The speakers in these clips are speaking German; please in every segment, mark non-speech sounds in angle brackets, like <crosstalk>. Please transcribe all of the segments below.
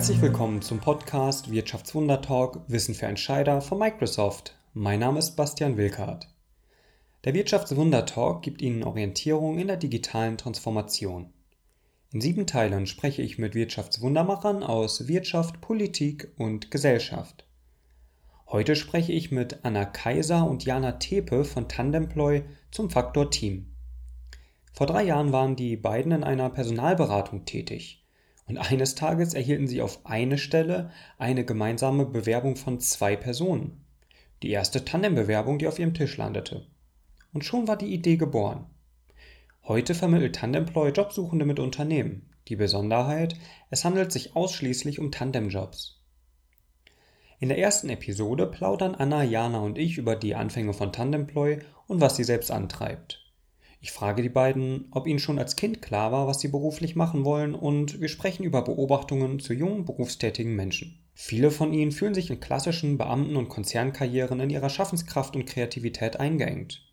Herzlich willkommen zum Podcast Wirtschaftswunder Talk Wissen für Entscheider von Microsoft. Mein Name ist Bastian Wilkart. Der Wirtschaftswunder Talk gibt Ihnen Orientierung in der digitalen Transformation. In sieben Teilen spreche ich mit Wirtschaftswundermachern aus Wirtschaft, Politik und Gesellschaft. Heute spreche ich mit Anna Kaiser und Jana Tepe von Tandemploy zum Faktor Team. Vor drei Jahren waren die beiden in einer Personalberatung tätig und eines Tages erhielten sie auf eine Stelle eine gemeinsame Bewerbung von zwei Personen. Die erste Tandembewerbung, die auf ihrem Tisch landete. Und schon war die Idee geboren. Heute vermittelt Tandemploy Jobsuchende mit Unternehmen. Die Besonderheit, es handelt sich ausschließlich um Tandemjobs. In der ersten Episode plaudern Anna, Jana und ich über die Anfänge von Tandemploy und was sie selbst antreibt. Ich frage die beiden, ob ihnen schon als Kind klar war, was sie beruflich machen wollen und wir sprechen über Beobachtungen zu jungen berufstätigen Menschen. Viele von ihnen fühlen sich in klassischen Beamten- und Konzernkarrieren in ihrer Schaffenskraft und Kreativität eingeengt.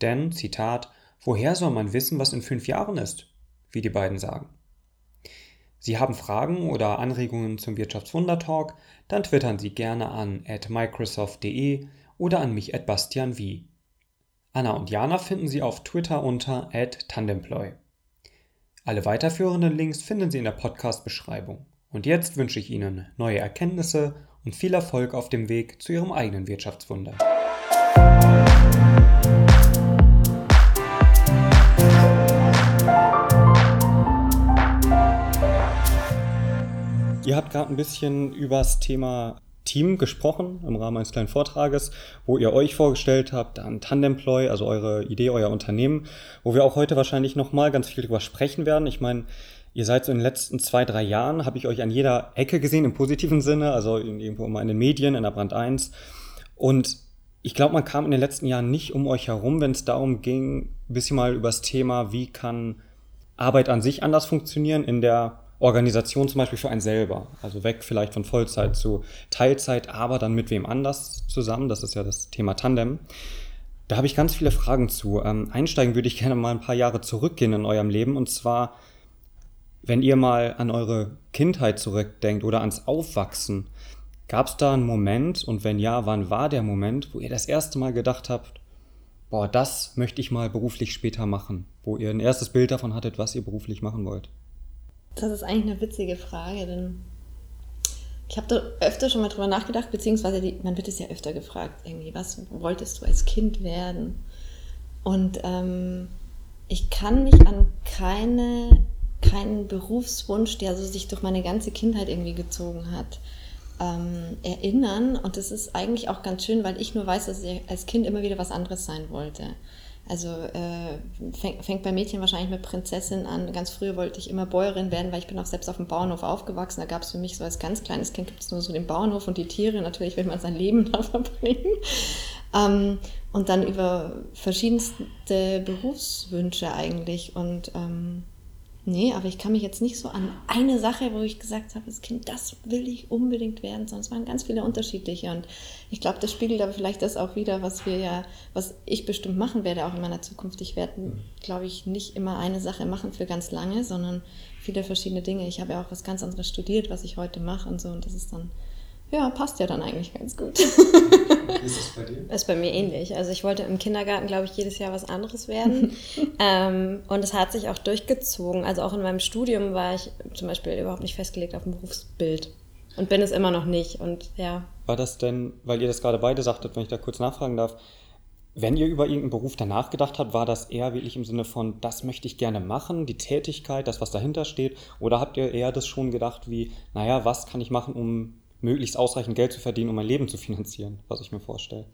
Denn, Zitat, Woher soll man wissen, was in fünf Jahren ist? Wie die beiden sagen. Sie haben Fragen oder Anregungen zum Wirtschaftswunder-Talk, dann twittern Sie gerne an microsoft.de oder an mich at bastianwie. Anna und Jana finden Sie auf Twitter unter tandemploy. Alle weiterführenden Links finden Sie in der Podcast-Beschreibung. Und jetzt wünsche ich Ihnen neue Erkenntnisse und viel Erfolg auf dem Weg zu Ihrem eigenen Wirtschaftswunder. Ihr habt gerade ein bisschen über das Thema Team gesprochen im Rahmen eines kleinen Vortrages, wo ihr euch vorgestellt habt, dann Tandemploy, also eure Idee, euer Unternehmen, wo wir auch heute wahrscheinlich nochmal ganz viel drüber sprechen werden. Ich meine, ihr seid so in den letzten zwei, drei Jahren, habe ich euch an jeder Ecke gesehen, im positiven Sinne, also irgendwo immer in den Medien, in der Brand 1. Und ich glaube, man kam in den letzten Jahren nicht um euch herum, wenn es darum ging, ein bisschen mal über das Thema, wie kann Arbeit an sich anders funktionieren in der Organisation zum Beispiel für einen selber. Also weg vielleicht von Vollzeit zu Teilzeit, aber dann mit wem anders zusammen. Das ist ja das Thema Tandem. Da habe ich ganz viele Fragen zu. Ähm, einsteigen würde ich gerne mal ein paar Jahre zurückgehen in eurem Leben. Und zwar, wenn ihr mal an eure Kindheit zurückdenkt oder ans Aufwachsen, gab es da einen Moment und wenn ja, wann war der Moment, wo ihr das erste Mal gedacht habt, boah, das möchte ich mal beruflich später machen, wo ihr ein erstes Bild davon hattet, was ihr beruflich machen wollt? Das ist eigentlich eine witzige Frage, denn ich habe da öfter schon mal drüber nachgedacht, beziehungsweise die, man wird es ja öfter gefragt, irgendwie, was wolltest du als Kind werden? Und ähm, ich kann mich an keine, keinen Berufswunsch, der so sich durch meine ganze Kindheit irgendwie gezogen hat, ähm, erinnern. Und das ist eigentlich auch ganz schön, weil ich nur weiß, dass ich als Kind immer wieder was anderes sein wollte. Also äh, fängt, fängt bei Mädchen wahrscheinlich mit Prinzessin an. Ganz früher wollte ich immer Bäuerin werden, weil ich bin auch selbst auf dem Bauernhof aufgewachsen. Da gab es für mich so als ganz kleines Kind gibt es nur so den Bauernhof und die Tiere. Natürlich will man sein Leben <laughs> da verbringen. Ähm, und dann über verschiedenste Berufswünsche eigentlich. Und ähm, Nee, aber ich kann mich jetzt nicht so an eine Sache, wo ich gesagt habe, das Kind, das will ich unbedingt werden, es waren ganz viele unterschiedliche. Und ich glaube, das spiegelt aber vielleicht das auch wieder, was wir ja, was ich bestimmt machen werde, auch in meiner Zukunft. Ich werde, glaube ich, nicht immer eine Sache machen für ganz lange, sondern viele verschiedene Dinge. Ich habe ja auch was ganz anderes studiert, was ich heute mache und so. Und das ist dann ja, passt ja dann eigentlich ganz gut. Wie ist es bei dir? Ist bei mir ähnlich. Also ich wollte im Kindergarten, glaube ich, jedes Jahr was anderes werden. <laughs> ähm, und es hat sich auch durchgezogen. Also auch in meinem Studium war ich zum Beispiel überhaupt nicht festgelegt auf ein Berufsbild. Und bin es immer noch nicht. Und ja. War das denn, weil ihr das gerade beide sagtet, wenn ich da kurz nachfragen darf, wenn ihr über irgendeinen Beruf danach gedacht habt, war das eher wirklich im Sinne von, das möchte ich gerne machen, die Tätigkeit, das, was dahinter steht? Oder habt ihr eher das schon gedacht wie, naja, was kann ich machen, um möglichst ausreichend Geld zu verdienen, um mein Leben zu finanzieren, was ich mir vorstelle.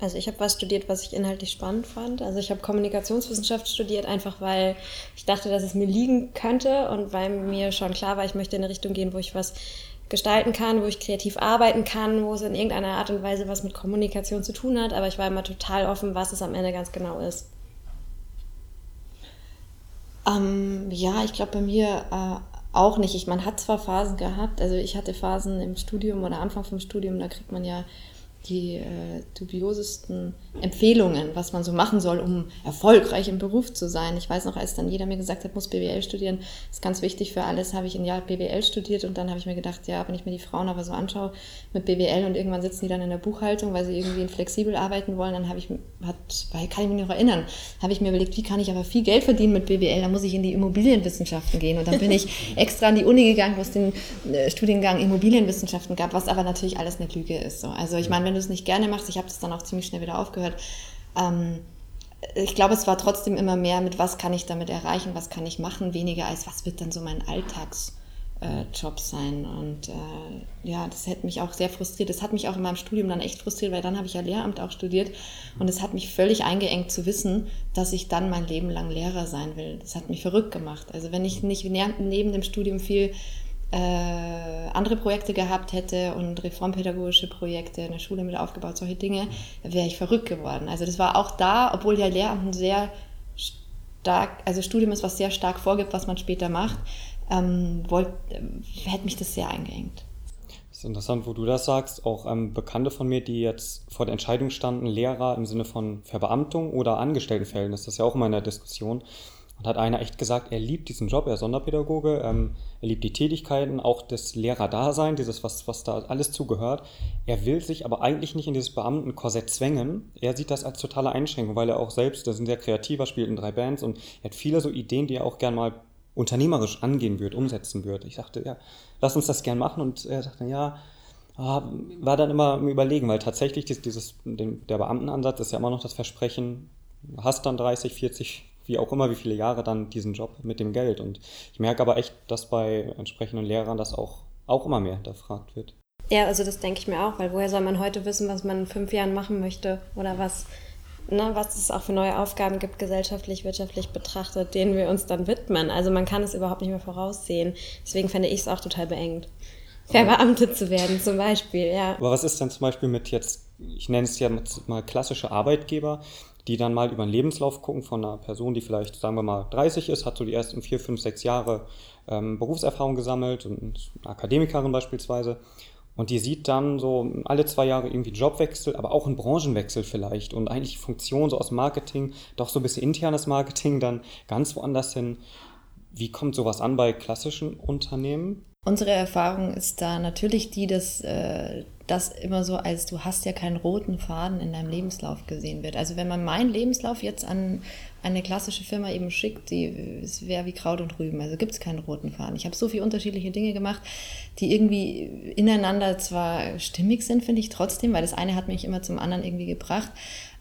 Also ich habe was studiert, was ich inhaltlich spannend fand. Also ich habe Kommunikationswissenschaft studiert, einfach weil ich dachte, dass es mir liegen könnte und weil mir schon klar war, ich möchte in eine Richtung gehen, wo ich was gestalten kann, wo ich kreativ arbeiten kann, wo es in irgendeiner Art und Weise was mit Kommunikation zu tun hat. Aber ich war immer total offen, was es am Ende ganz genau ist. Ähm, ja, ich glaube bei mir äh, auch nicht. Ich, man hat zwar Phasen gehabt, also ich hatte Phasen im Studium oder Anfang vom Studium, da kriegt man ja die äh, dubiosesten Empfehlungen, was man so machen soll, um erfolgreich im Beruf zu sein. Ich weiß noch, als dann jeder mir gesagt hat, muss BWL studieren, ist ganz wichtig für alles, habe ich ein Jahr BWL studiert und dann habe ich mir gedacht, ja, wenn ich mir die Frauen aber so anschaue mit BWL und irgendwann sitzen die dann in der Buchhaltung, weil sie irgendwie flexibel arbeiten wollen, dann habe ich, hat, weil kann ich mich noch erinnern, habe ich mir überlegt, wie kann ich aber viel Geld verdienen mit BWL, dann muss ich in die Immobilienwissenschaften gehen und dann bin ich <laughs> extra an die Uni gegangen, wo es den äh, Studiengang Immobilienwissenschaften gab, was aber natürlich alles eine Lüge ist. So. Also ich meine, wenn du es nicht gerne machst, ich habe das dann auch ziemlich schnell wieder aufgehört. Ähm, ich glaube, es war trotzdem immer mehr mit, was kann ich damit erreichen, was kann ich machen, weniger als was wird dann so mein Alltagsjob äh, sein. Und äh, ja, das hätte mich auch sehr frustriert. Das hat mich auch in meinem Studium dann echt frustriert, weil dann habe ich ja Lehramt auch studiert und es hat mich völlig eingeengt zu wissen, dass ich dann mein Leben lang Lehrer sein will. Das hat mich verrückt gemacht. Also wenn ich nicht neben dem Studium viel andere Projekte gehabt hätte und reformpädagogische Projekte, eine Schule mit aufgebaut, solche Dinge, wäre ich verrückt geworden. Also das war auch da, obwohl ja Lehramt ein sehr stark, also Studium ist, was sehr stark vorgibt, was man später macht, ähm, wollt, äh, hätte mich das sehr eingeengt. Das ist interessant, wo du das sagst. Auch ähm, Bekannte von mir, die jetzt vor der Entscheidung standen, Lehrer im Sinne von Verbeamtung oder Angestelltenverhältnis, das ist ja auch immer in der Diskussion. Und hat einer echt gesagt, er liebt diesen Job, er ist Sonderpädagoge, ähm, er liebt die Tätigkeiten, auch das Lehrerdasein, dieses, was, was da alles zugehört. Er will sich aber eigentlich nicht in dieses Beamtenkorsett zwängen. Er sieht das als totale Einschränkung, weil er auch selbst, er ist ein sehr kreativer, spielt in drei Bands und er hat viele so Ideen, die er auch gern mal unternehmerisch angehen wird, umsetzen wird. Ich dachte, ja, lass uns das gern machen und er sagte, ja, ah, war dann immer im Überlegen, weil tatsächlich dieses, der Beamtenansatz ist ja immer noch das Versprechen, hast dann 30, 40, wie auch immer, wie viele Jahre dann diesen Job mit dem Geld. Und ich merke aber echt, dass bei entsprechenden Lehrern das auch, auch immer mehr hinterfragt wird. Ja, also das denke ich mir auch, weil woher soll man heute wissen, was man in fünf Jahren machen möchte oder was, ne, was es auch für neue Aufgaben gibt, gesellschaftlich, wirtschaftlich betrachtet, denen wir uns dann widmen. Also man kann es überhaupt nicht mehr voraussehen. Deswegen fände ich es auch total beengt. Verbeamtet zu werden zum Beispiel, ja. Aber was ist denn zum Beispiel mit jetzt, ich nenne es ja mal klassische Arbeitgeber, die dann mal über den Lebenslauf gucken von einer Person, die vielleicht, sagen wir mal, 30 ist, hat so die ersten vier, fünf, sechs Jahre ähm, Berufserfahrung gesammelt und eine Akademikerin beispielsweise. Und die sieht dann so alle zwei Jahre irgendwie Jobwechsel, aber auch einen Branchenwechsel vielleicht und eigentlich Funktion so aus Marketing, doch so ein bisschen internes Marketing dann ganz woanders hin. Wie kommt sowas an bei klassischen Unternehmen? Unsere Erfahrung ist da natürlich die, dass äh, das immer so als du hast ja keinen roten Faden in deinem Lebenslauf gesehen wird. Also wenn man meinen Lebenslauf jetzt an eine klassische Firma eben schickt, die es wäre wie Kraut und Rüben. Also gibt es keinen roten Faden. Ich habe so viele unterschiedliche Dinge gemacht, die irgendwie ineinander zwar stimmig sind, finde ich trotzdem, weil das eine hat mich immer zum anderen irgendwie gebracht.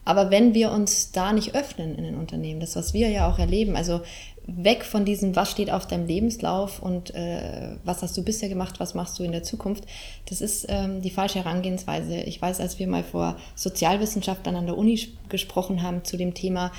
Aber wenn wir uns da nicht öffnen in den Unternehmen, das, was wir ja auch erleben, also weg von diesem, was steht auf deinem Lebenslauf und äh, was hast du bisher gemacht, was machst du in der Zukunft, das ist ähm, die falsche Herangehensweise. Ich weiß, als wir mal vor Sozialwissenschaftlern an der Uni gesprochen haben zu dem Thema,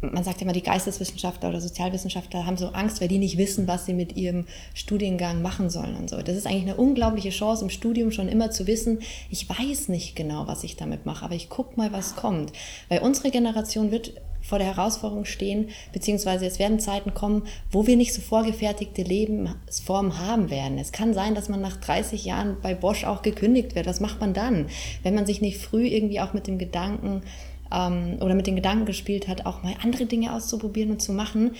man sagt immer, die Geisteswissenschaftler oder Sozialwissenschaftler haben so Angst, weil die nicht wissen, was sie mit ihrem Studiengang machen sollen und so. Das ist eigentlich eine unglaubliche Chance im Studium schon immer zu wissen, ich weiß nicht genau, was ich damit mache, aber ich gucke mal, was kommt. Weil unsere Generation wird vor der Herausforderung stehen, beziehungsweise es werden Zeiten kommen, wo wir nicht so vorgefertigte Lebensformen haben werden. Es kann sein, dass man nach 30 Jahren bei Bosch auch gekündigt wird. Was macht man dann, wenn man sich nicht früh irgendwie auch mit dem Gedanken ähm, oder mit den Gedanken gespielt hat, auch mal andere Dinge auszuprobieren und zu machen,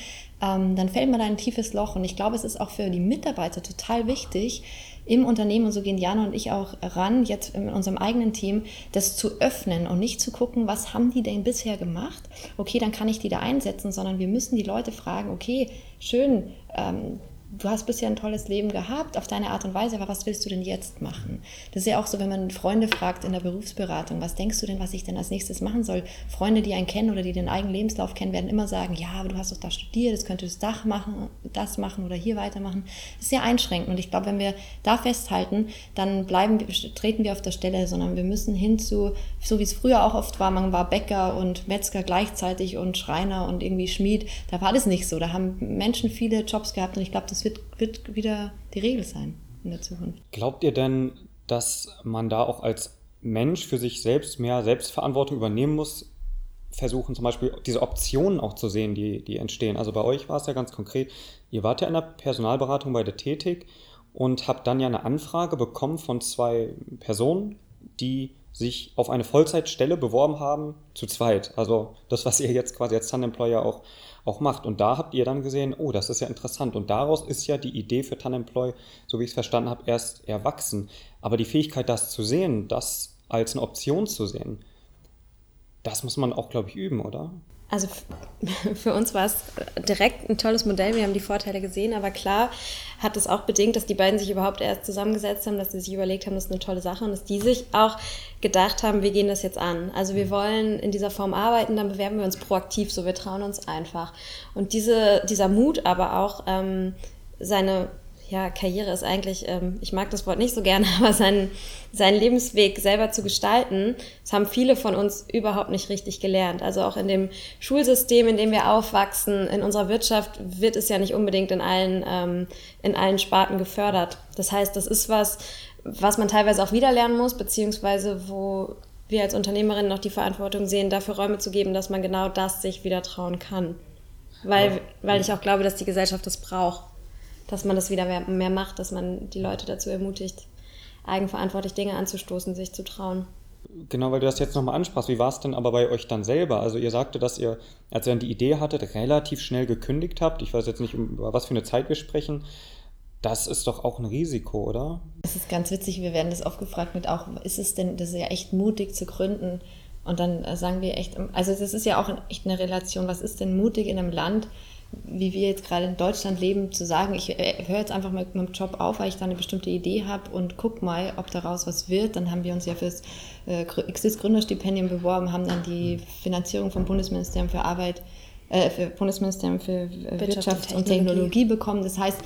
ähm, dann fällt man da ein tiefes Loch. Und ich glaube, es ist auch für die Mitarbeiter total wichtig, im Unternehmen, und so gehen Jana und ich auch ran, jetzt in unserem eigenen Team, das zu öffnen und nicht zu gucken, was haben die denn bisher gemacht? Okay, dann kann ich die da einsetzen, sondern wir müssen die Leute fragen, okay, schön, ähm, du hast bisher ein tolles Leben gehabt auf deine Art und Weise, aber was willst du denn jetzt machen? Das ist ja auch so, wenn man Freunde fragt in der Berufsberatung, was denkst du denn, was ich denn als nächstes machen soll? Freunde, die einen kennen oder die den eigenen Lebenslauf kennen, werden immer sagen, ja, aber du hast doch da studiert, jetzt könntest du das machen, das machen oder hier weitermachen. Das ist sehr einschränkend und ich glaube, wenn wir da festhalten, dann bleiben, treten wir auf der Stelle, sondern wir müssen hin zu, so wie es früher auch oft war, man war Bäcker und Metzger gleichzeitig und Schreiner und irgendwie Schmied, da war das nicht so. Da haben Menschen viele Jobs gehabt und ich glaube, das das wird, wird wieder die Regel sein in der Zukunft. Glaubt ihr denn, dass man da auch als Mensch für sich selbst mehr Selbstverantwortung übernehmen muss? Versuchen zum Beispiel diese Optionen auch zu sehen, die, die entstehen. Also bei euch war es ja ganz konkret, ihr wart ja in der Personalberatung bei der Tätig und habt dann ja eine Anfrage bekommen von zwei Personen, die sich auf eine Vollzeitstelle beworben haben, zu zweit. Also das, was ihr jetzt quasi als Tanemployer auch, auch macht. Und da habt ihr dann gesehen, oh, das ist ja interessant. Und daraus ist ja die Idee für Tanemploy, so wie ich es verstanden habe, erst erwachsen. Aber die Fähigkeit, das zu sehen, das als eine Option zu sehen, das muss man auch, glaube ich, üben, oder? Also <laughs> für uns war es direkt ein tolles Modell. Wir haben die Vorteile gesehen, aber klar hat es auch bedingt, dass die beiden sich überhaupt erst zusammengesetzt haben, dass sie sich überlegt haben, das ist eine tolle Sache und dass die sich auch gedacht haben, wir gehen das jetzt an. Also wir wollen in dieser Form arbeiten, dann bewerben wir uns proaktiv, so wir trauen uns einfach. Und diese, dieser Mut aber auch, ähm, seine ja, Karriere ist eigentlich, ähm, ich mag das Wort nicht so gerne, <laughs> aber seinen, seinen Lebensweg selber zu gestalten, das haben viele von uns überhaupt nicht richtig gelernt. Also auch in dem Schulsystem, in dem wir aufwachsen, in unserer Wirtschaft wird es ja nicht unbedingt in allen, ähm, in allen Sparten gefördert. Das heißt, das ist was, was man teilweise auch wieder lernen muss, beziehungsweise wo wir als Unternehmerinnen noch die Verantwortung sehen, dafür Räume zu geben, dass man genau das sich wieder trauen kann. Weil, weil ich auch glaube, dass die Gesellschaft das braucht dass man das wieder mehr, mehr macht, dass man die Leute dazu ermutigt, eigenverantwortlich Dinge anzustoßen, sich zu trauen. Genau, weil du das jetzt nochmal ansprachst. Wie war es denn aber bei euch dann selber? Also ihr sagte, dass ihr, als ihr dann die Idee hattet, relativ schnell gekündigt habt. Ich weiß jetzt nicht, über was für eine Zeit wir sprechen. Das ist doch auch ein Risiko, oder? Es ist ganz witzig, wir werden das oft gefragt mit auch, ist es denn, das ist ja echt mutig zu gründen. Und dann äh, sagen wir echt, also das ist ja auch echt eine Relation, was ist denn mutig in einem Land, wie wir jetzt gerade in Deutschland leben, zu sagen, ich äh, höre jetzt einfach mit meinem Job auf, weil ich da eine bestimmte Idee habe und guck mal, ob daraus was wird. Dann haben wir uns ja fürs äh, Exist Gründerstipendium beworben, haben dann die Finanzierung vom Bundesministerium für Arbeit, äh, für Bundesministerium für Wirtschaft, Wirtschaft und Technologie. Technologie bekommen. Das heißt,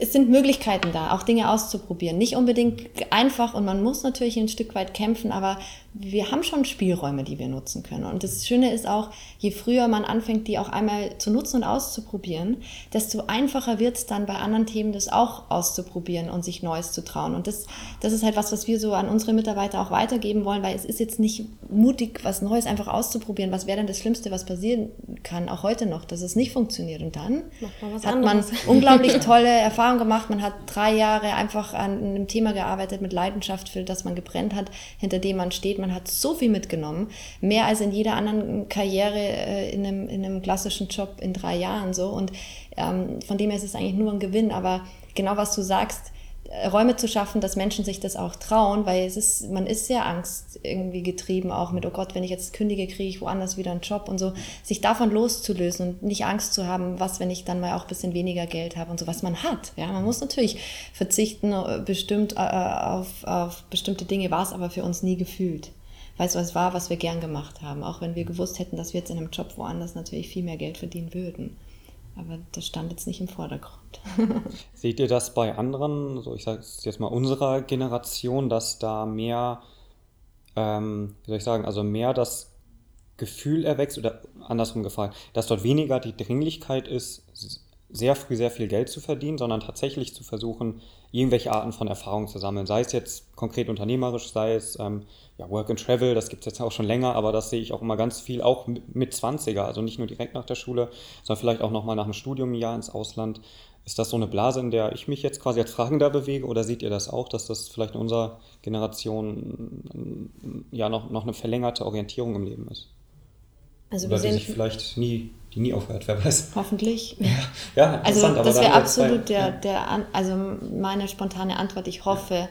es sind Möglichkeiten da, auch Dinge auszuprobieren. Nicht unbedingt einfach und man muss natürlich ein Stück weit kämpfen, aber wir haben schon Spielräume, die wir nutzen können. Und das Schöne ist auch, je früher man anfängt, die auch einmal zu nutzen und auszuprobieren, desto einfacher wird es dann bei anderen Themen, das auch auszuprobieren und sich Neues zu trauen. Und das, das ist halt was, was wir so an unsere Mitarbeiter auch weitergeben wollen, weil es ist jetzt nicht mutig, was Neues einfach auszuprobieren. Was wäre denn das Schlimmste, was passieren kann, auch heute noch, dass es nicht funktioniert. Und dann hat man <laughs> unglaublich <laughs> tolle Erfahrungen gemacht. Man hat drei Jahre einfach an einem Thema gearbeitet mit Leidenschaft, für das man gebrennt hat, hinter dem man steht man hat so viel mitgenommen, mehr als in jeder anderen Karriere äh, in, einem, in einem klassischen Job in drei Jahren so. Und ähm, von dem her ist es eigentlich nur ein Gewinn. Aber genau was du sagst, Räume zu schaffen, dass Menschen sich das auch trauen, weil es ist, man ist sehr Angst irgendwie getrieben, auch mit, oh Gott, wenn ich jetzt kündige, kriege ich woanders wieder einen Job und so, sich davon loszulösen und nicht Angst zu haben, was, wenn ich dann mal auch ein bisschen weniger Geld habe und so, was man hat. Ja, man muss natürlich verzichten, äh, bestimmt äh, auf, auf bestimmte Dinge war es aber für uns nie gefühlt. Weil es was war, was wir gern gemacht haben, auch wenn wir gewusst hätten, dass wir jetzt in einem Job woanders natürlich viel mehr Geld verdienen würden. Aber das stand jetzt nicht im Vordergrund. <laughs> Seht ihr das bei anderen, so ich sage jetzt mal unserer Generation, dass da mehr, ähm, wie soll ich sagen, also mehr das Gefühl erwächst oder andersrum gefragt, dass dort weniger die Dringlichkeit ist, sehr früh sehr viel Geld zu verdienen, sondern tatsächlich zu versuchen, irgendwelche Arten von Erfahrungen zu sammeln. Sei es jetzt konkret unternehmerisch, sei es ähm, ja, Work and Travel, das gibt es jetzt auch schon länger, aber das sehe ich auch immer ganz viel, auch mit 20er, also nicht nur direkt nach der Schule, sondern vielleicht auch nochmal nach dem Studium ein Jahr ins Ausland. Ist das so eine Blase, in der ich mich jetzt quasi als Fragender bewege oder seht ihr das auch, dass das vielleicht in unserer Generation ja noch, noch eine verlängerte Orientierung im Leben ist? Also Oder die sich vielleicht nie, die nie aufhört, wer weiß. Hoffentlich. Ja, ja also das wäre absolut der, der, also meine spontane Antwort. Ich hoffe, ja.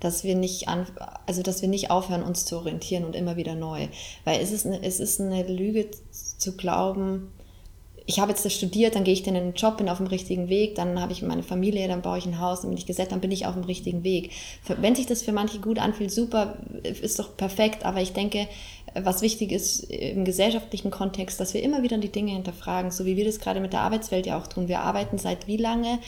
dass wir nicht an, also dass wir nicht aufhören, uns zu orientieren und immer wieder neu. Weil es ist eine, es ist eine Lüge zu glauben, ich habe jetzt das studiert, dann gehe ich dann in den Job, bin auf dem richtigen Weg, dann habe ich meine Familie, dann baue ich ein Haus, dann bin ich gesetzt, dann bin ich auf dem richtigen Weg. Wenn sich das für manche gut anfühlt, super, ist doch perfekt, aber ich denke, was wichtig ist im gesellschaftlichen Kontext, dass wir immer wieder die Dinge hinterfragen, so wie wir das gerade mit der Arbeitswelt ja auch tun. Wir arbeiten seit wie lange?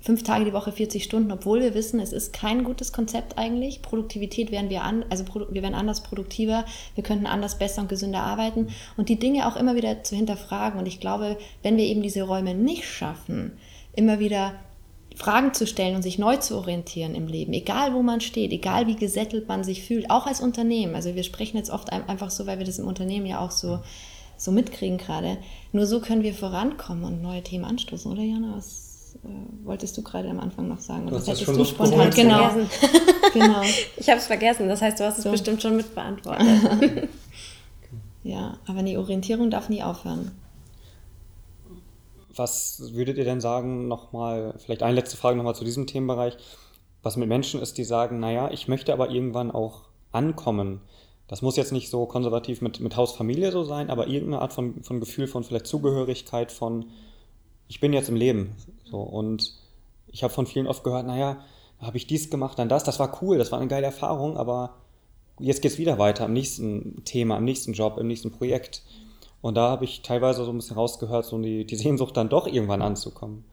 Fünf Tage die Woche, 40 Stunden, obwohl wir wissen, es ist kein gutes Konzept eigentlich. Produktivität werden wir an, also wir werden anders produktiver, wir könnten anders, besser und gesünder arbeiten und die Dinge auch immer wieder zu hinterfragen. Und ich glaube, wenn wir eben diese Räume nicht schaffen, immer wieder Fragen zu stellen und sich neu zu orientieren im Leben, egal wo man steht, egal wie gesättelt man sich fühlt, auch als Unternehmen. Also wir sprechen jetzt oft einfach so, weil wir das im Unternehmen ja auch so, so mitkriegen gerade. Nur so können wir vorankommen und neue Themen anstoßen, oder Jana? Was äh, wolltest du gerade am Anfang noch sagen? Oder das hättest du spontan <laughs> genau. genau. <laughs> Ich habe es vergessen, das heißt, du hast es so. bestimmt schon mitbeantwortet. <laughs> ja, aber die Orientierung darf nie aufhören. Was würdet ihr denn sagen, nochmal, vielleicht eine letzte Frage nochmal zu diesem Themenbereich, was mit Menschen ist, die sagen, naja, ich möchte aber irgendwann auch ankommen. Das muss jetzt nicht so konservativ mit, mit Haus, Familie so sein, aber irgendeine Art von, von Gefühl von vielleicht Zugehörigkeit, von ich bin jetzt im Leben. So, und ich habe von vielen oft gehört, naja, habe ich dies gemacht, dann das, das war cool, das war eine geile Erfahrung, aber jetzt geht es wieder weiter am nächsten Thema, am nächsten Job, im nächsten Projekt. Und da habe ich teilweise so ein bisschen rausgehört, so die, die Sehnsucht dann doch irgendwann anzukommen.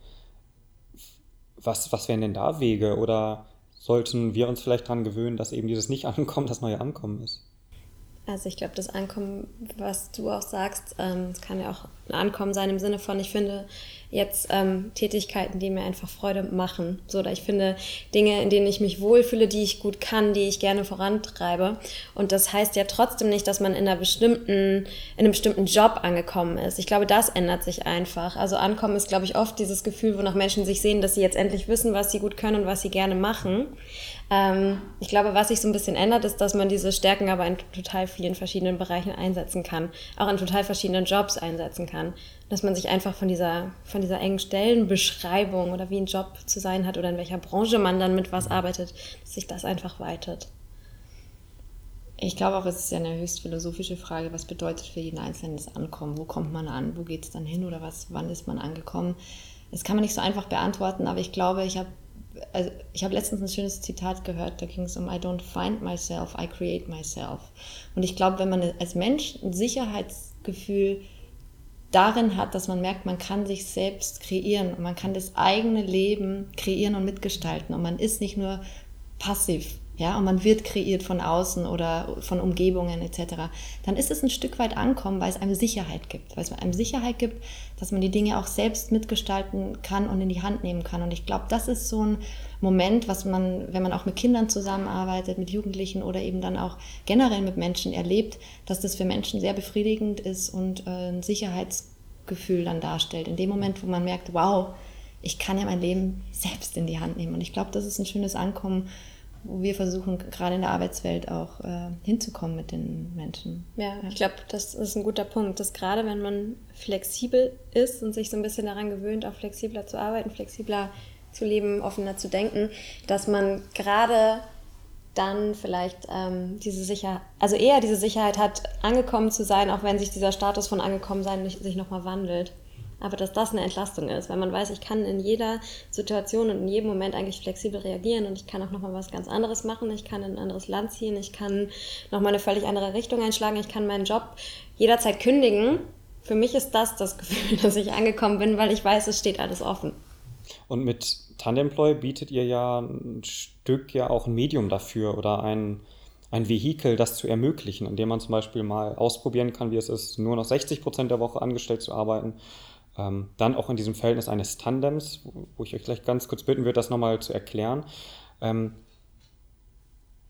Was, was wären denn da Wege? Oder sollten wir uns vielleicht daran gewöhnen, dass eben dieses Nicht-Ankommen das neue Ankommen ist? Also ich glaube, das Ankommen, was du auch sagst, ähm, kann ja auch ein Ankommen sein im Sinne von, ich finde jetzt ähm, Tätigkeiten, die mir einfach Freude machen. So, oder ich finde Dinge, in denen ich mich wohlfühle, die ich gut kann, die ich gerne vorantreibe. Und das heißt ja trotzdem nicht, dass man in einer bestimmten, in einem bestimmten Job angekommen ist. Ich glaube, das ändert sich einfach. Also Ankommen ist, glaube ich, oft dieses Gefühl, wonach Menschen sich sehen, dass sie jetzt endlich wissen, was sie gut können und was sie gerne machen. Ähm, ich glaube, was sich so ein bisschen ändert, ist, dass man diese Stärken aber in total vielen verschiedenen Bereichen einsetzen kann, auch in total verschiedenen Jobs einsetzen kann. Dass man sich einfach von dieser, von dieser engen Stellenbeschreibung oder wie ein Job zu sein hat oder in welcher Branche man dann mit was arbeitet, dass sich das einfach weitet. Ich glaube auch, es ist ja eine höchst philosophische Frage, was bedeutet für jeden Einzelnen das Ankommen? Wo kommt man an? Wo geht es dann hin oder was? Wann ist man angekommen? Das kann man nicht so einfach beantworten, aber ich glaube, ich habe also ich habe letztens ein schönes Zitat gehört, da ging es um I don't find myself, I create myself. Und ich glaube, wenn man als Mensch ein Sicherheitsgefühl darin hat, dass man merkt, man kann sich selbst kreieren und man kann das eigene Leben kreieren und mitgestalten und man ist nicht nur passiv ja, und man wird kreiert von außen oder von Umgebungen etc., dann ist es ein Stück weit ankommen, weil es einem Sicherheit gibt, weil es einem Sicherheit gibt, dass man die Dinge auch selbst mitgestalten kann und in die Hand nehmen kann. Und ich glaube, das ist so ein Moment, was man, wenn man auch mit Kindern zusammenarbeitet, mit Jugendlichen oder eben dann auch generell mit Menschen erlebt, dass das für Menschen sehr befriedigend ist und äh, ein Sicherheitsgefühl dann darstellt. In dem Moment, wo man merkt, wow, ich kann ja mein Leben selbst in die Hand nehmen. Und ich glaube, das ist ein schönes Ankommen wo wir versuchen, gerade in der Arbeitswelt auch äh, hinzukommen mit den Menschen. Ja, ja. ich glaube, das ist ein guter Punkt, dass gerade wenn man flexibel ist und sich so ein bisschen daran gewöhnt, auch flexibler zu arbeiten, flexibler zu leben, offener zu denken, dass man gerade dann vielleicht ähm, diese Sicherheit, also eher diese Sicherheit hat, angekommen zu sein, auch wenn sich dieser Status von angekommen sein sich nochmal wandelt aber dass das eine Entlastung ist, weil man weiß, ich kann in jeder Situation und in jedem Moment eigentlich flexibel reagieren und ich kann auch nochmal was ganz anderes machen, ich kann in ein anderes Land ziehen, ich kann nochmal eine völlig andere Richtung einschlagen, ich kann meinen Job jederzeit kündigen. Für mich ist das das Gefühl, <laughs> dass ich angekommen bin, weil ich weiß, es steht alles offen. Und mit Tandemploy bietet ihr ja ein Stück ja auch ein Medium dafür oder ein, ein Vehikel, das zu ermöglichen, indem man zum Beispiel mal ausprobieren kann, wie es ist, nur noch 60 Prozent der Woche angestellt zu arbeiten ähm, dann auch in diesem Verhältnis eines Tandems, wo ich euch gleich ganz kurz bitten würde, das nochmal zu erklären. Ähm,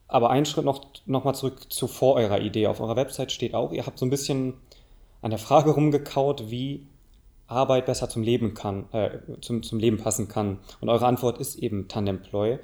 aber einen Schritt noch, noch mal zurück zu vor eurer Idee. Auf eurer Website steht auch, ihr habt so ein bisschen an der Frage rumgekaut, wie Arbeit besser zum Leben kann, äh, zum, zum Leben passen kann. Und eure Antwort ist eben Tandemploy.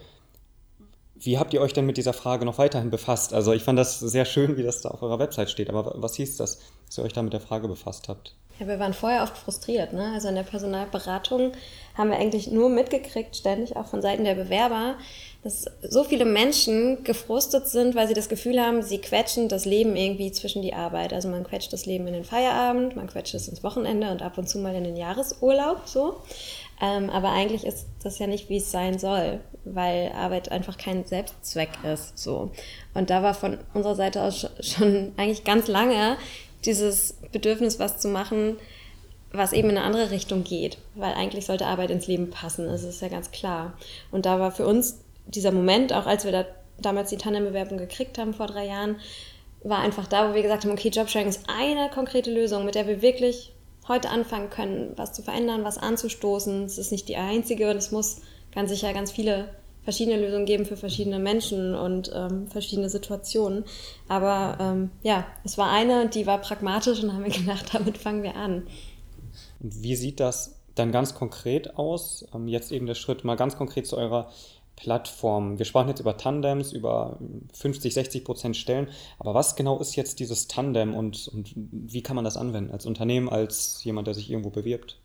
Wie habt ihr euch denn mit dieser Frage noch weiterhin befasst? Also ich fand das sehr schön, wie das da auf eurer Website steht, aber was hieß das, dass ihr euch da mit der Frage befasst habt? Ja, wir waren vorher oft frustriert. Ne? Also in der Personalberatung haben wir eigentlich nur mitgekriegt, ständig auch von Seiten der Bewerber, dass so viele Menschen gefrustet sind, weil sie das Gefühl haben, sie quetschen das Leben irgendwie zwischen die Arbeit. Also man quetscht das Leben in den Feierabend, man quetscht es ins Wochenende und ab und zu mal in den Jahresurlaub so. Ähm, aber eigentlich ist das ja nicht, wie es sein soll, weil Arbeit einfach kein Selbstzweck ist. So. Und da war von unserer Seite aus schon eigentlich ganz lange dieses Bedürfnis, was zu machen, was eben in eine andere Richtung geht, weil eigentlich sollte Arbeit ins Leben passen, das ist ja ganz klar. Und da war für uns dieser Moment, auch als wir da damals die Tandembewerbung gekriegt haben vor drei Jahren, war einfach da, wo wir gesagt haben, okay, Jobsharing ist eine konkrete Lösung, mit der wir wirklich heute anfangen können, was zu verändern, was anzustoßen. Es ist nicht die einzige und es muss ganz sicher ganz viele verschiedene Lösungen geben für verschiedene Menschen und ähm, verschiedene Situationen. Aber ähm, ja, es war eine, die war pragmatisch und haben wir gedacht, <laughs> damit fangen wir an. Und wie sieht das dann ganz konkret aus? Ähm, jetzt eben der Schritt mal ganz konkret zu eurer Plattform. Wir sprachen jetzt über Tandems, über 50, 60 Prozent Stellen. Aber was genau ist jetzt dieses Tandem und, und wie kann man das anwenden als Unternehmen, als jemand, der sich irgendwo bewirbt?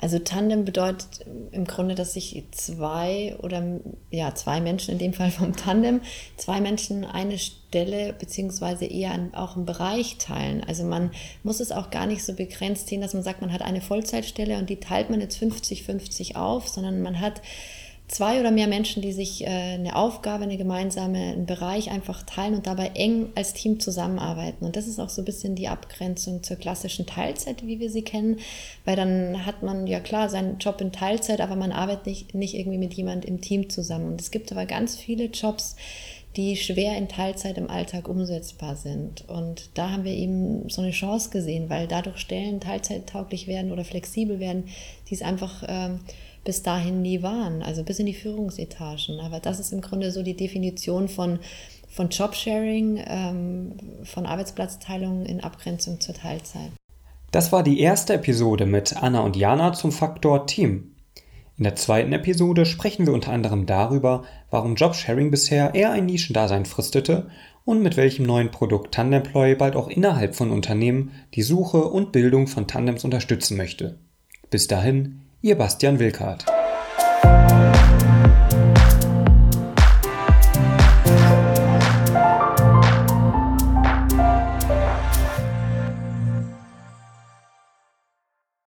Also Tandem bedeutet im Grunde, dass sich zwei oder ja zwei Menschen in dem Fall vom Tandem zwei Menschen eine Stelle beziehungsweise eher auch einen Bereich teilen. Also man muss es auch gar nicht so begrenzt sehen, dass man sagt, man hat eine Vollzeitstelle und die teilt man jetzt 50-50 auf, sondern man hat zwei oder mehr Menschen, die sich äh, eine Aufgabe, eine gemeinsame, einen Bereich einfach teilen und dabei eng als Team zusammenarbeiten. Und das ist auch so ein bisschen die Abgrenzung zur klassischen Teilzeit, wie wir sie kennen, weil dann hat man ja klar seinen Job in Teilzeit, aber man arbeitet nicht, nicht irgendwie mit jemand im Team zusammen. Und es gibt aber ganz viele Jobs, die schwer in Teilzeit im Alltag umsetzbar sind. Und da haben wir eben so eine Chance gesehen, weil dadurch Stellen teilzeittauglich werden oder flexibel werden, die es einfach ähm, bis dahin nie waren, also bis in die Führungsetagen. Aber das ist im Grunde so die Definition von, von Jobsharing, ähm, von Arbeitsplatzteilung in Abgrenzung zur Teilzeit. Das war die erste Episode mit Anna und Jana zum Faktor Team. In der zweiten Episode sprechen wir unter anderem darüber, warum Jobsharing bisher eher ein Nischendasein fristete und mit welchem neuen Produkt Tandemploy bald auch innerhalb von Unternehmen die Suche und Bildung von Tandems unterstützen möchte. Bis dahin, Ihr Bastian Wilkart.